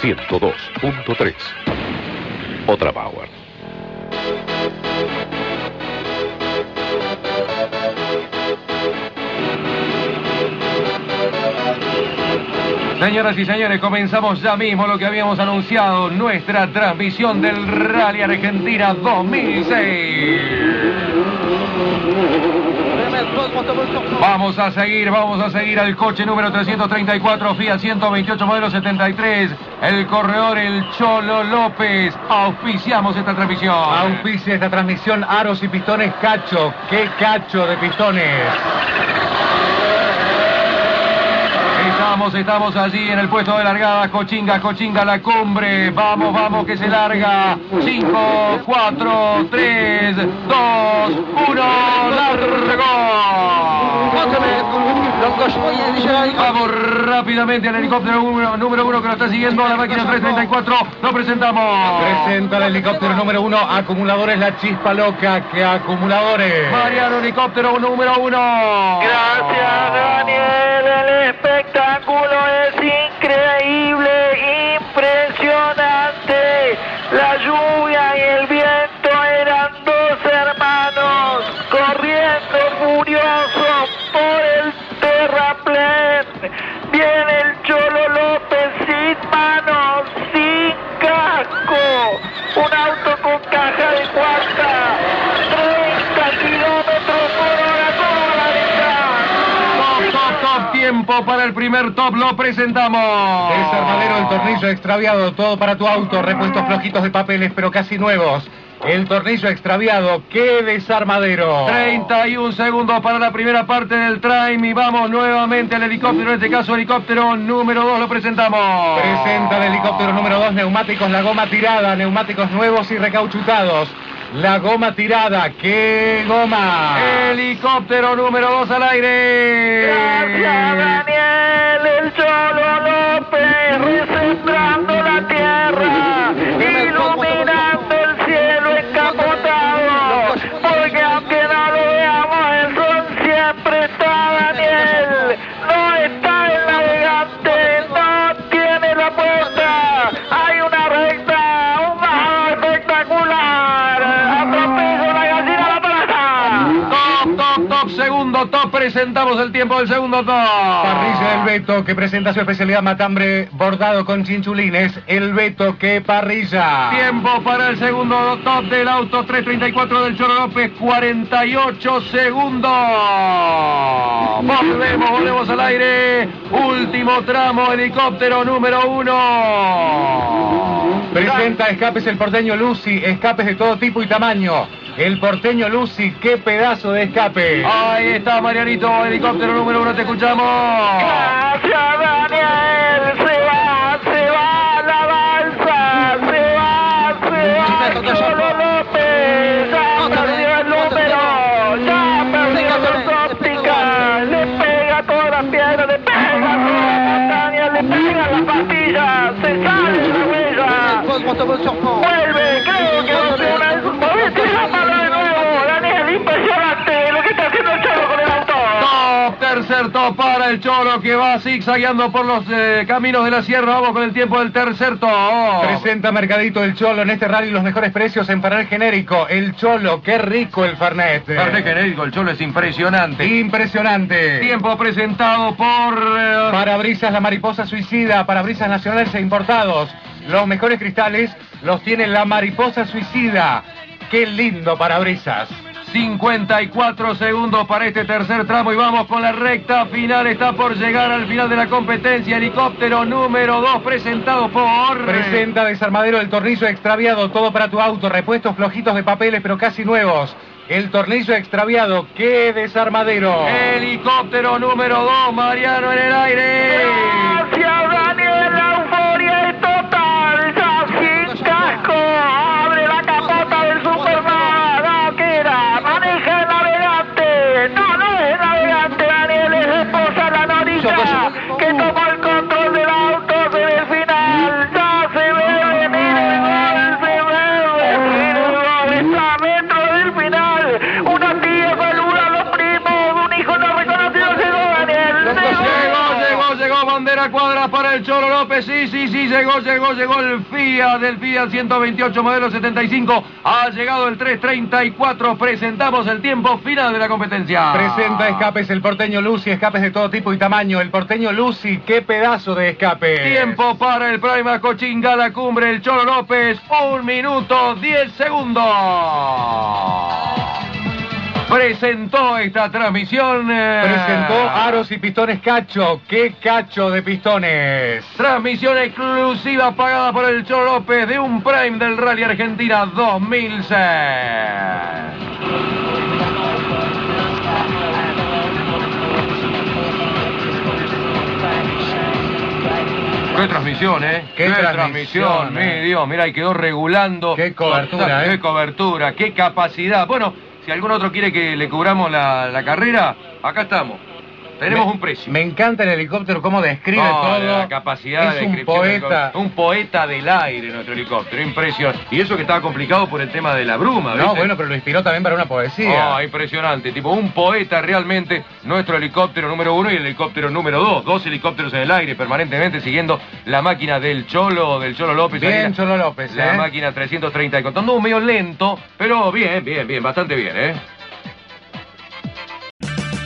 102.3 Otra Power. Señoras y señores, comenzamos ya mismo lo que habíamos anunciado, nuestra transmisión del Rally Argentina 2006. Vamos a seguir, vamos a seguir al coche número 334, Fiat 128, modelo 73, el corredor, el Cholo López. Auspiciamos esta transmisión. Auspicia esta transmisión, aros y pistones cacho. ¡Qué cacho de pistones! Estamos, estamos allí en el puesto de largada. Cochinga, cochinga la cumbre. Vamos, vamos, que se larga. 5, 4, 3, 2, 1. ¡Largo! Vamos rápidamente al helicóptero número, número uno que lo está siguiendo la máquina 334. Lo presentamos. Presenta el helicóptero número uno, acumuladores La Chispa Loca, que acumuladores. Mariano, helicóptero número uno. Gracias, Daniel. El espectáculo es increíble, impresionante. La lluvia y el viento eran dos hermanos corriendo furiosos por el terraplén. Viene el Cholo López sin manos, sin casco. Tiempo para el primer top. Lo presentamos. Desarmadero del tornillo extraviado, todo para tu auto, repuestos flojitos de papeles, pero casi nuevos. El tornillo extraviado, qué desarmadero. 31 segundos para la primera parte del Trime y vamos nuevamente al helicóptero, en este caso helicóptero número 2 lo presentamos. Presenta el helicóptero número 2, neumáticos, la goma tirada, neumáticos nuevos y recauchutados. La goma tirada, qué goma. Helicóptero número 2 al aire. Segundo top. Presentamos el tiempo del segundo top. Parrilla del Beto, que presenta su especialidad matambre bordado con chinchulines. El Beto, qué parrilla. Tiempo para el segundo top del auto 334 del Choro López, 48 segundos. Volvemos, volvemos al aire. Último tramo, helicóptero número uno. Presenta escapes el porteño Lucy, escapes de todo tipo y tamaño. El porteño Lucy, qué pedazo de escape. Ahí está Marianito, helicóptero número uno, te escuchamos. Gracias, Daniel. Se va, se va la balsa. Se va, se va. Cholo López. Ya perdió el número. Ya perdió las ópticas. Le pega todas las piedras. Le pega toda la montaña. Le pega las pastillas. Se sale la huella. Vuelve. Creo que va a ser una de sus momentos. Llámalo de nuevo. Daniel, impresionante lo que está haciendo el Cholo con el auto. Top, tercer top para el Cholo que va zigzagueando por los eh, caminos de la sierra. Vamos con el tiempo del tercer top. Presenta Mercadito el Cholo en este rally los mejores precios en Fernet genérico. El Cholo, qué rico el Fernet. Fernet genérico, el Cholo es impresionante. Impresionante. Tiempo presentado por... eh, Parabrisas La Mariposa Suicida, parabrisas nacionales e importados. Los mejores cristales los tiene La Mariposa Suicida. Qué lindo parabrisas. 54 segundos para este tercer tramo y vamos con la recta final. Está por llegar al final de la competencia. Helicóptero número 2 presentado por... Presenta desarmadero el tornillo extraviado, todo para tu auto, repuestos flojitos de papeles pero casi nuevos. El tornillo extraviado, qué desarmadero. Helicóptero número 2, Mariano en el aire. Gracias, Cholo López, sí, sí, sí, llegó, llegó, llegó el Fiat del Fiat 128 modelo 75. Ha llegado el 334. Presentamos el tiempo final de la competencia. Presenta escapes el porteño Lucy, escapes de todo tipo y tamaño. El porteño Lucy, qué pedazo de escape. Tiempo para el Prima Cochinga, la cumbre, el Cholo López. Un minuto, 10 segundos. Presentó esta transmisión. eh, Presentó aros y pistones Cacho. ¡Qué cacho de pistones! Transmisión exclusiva pagada por el Cholo López de un Prime del Rally Argentina 2006. Qué transmisión, ¿eh? Qué transmisión, mi eh. Dios, mira, y quedó regulando. Qué cobertura, Qué eh. cobertura, qué capacidad. Bueno, si algún otro quiere que le cubramos la, la carrera, acá estamos. Tenemos Me- un precio. Me encanta el helicóptero, cómo describe No, todo. la capacidad es de un poeta. Un poeta del aire nuestro helicóptero, impresionante. Y eso que estaba complicado por el tema de la bruma, No, ¿viste? bueno, pero lo inspiró también para una poesía. Oh, impresionante, tipo un poeta realmente, nuestro helicóptero número uno y el helicóptero número dos, dos helicópteros en el aire permanentemente siguiendo la máquina del Cholo, del Cholo López. Bien, la- Cholo López, La ¿eh? máquina 330 y contando un medio lento, pero bien, bien, bien, bastante bien, ¿eh?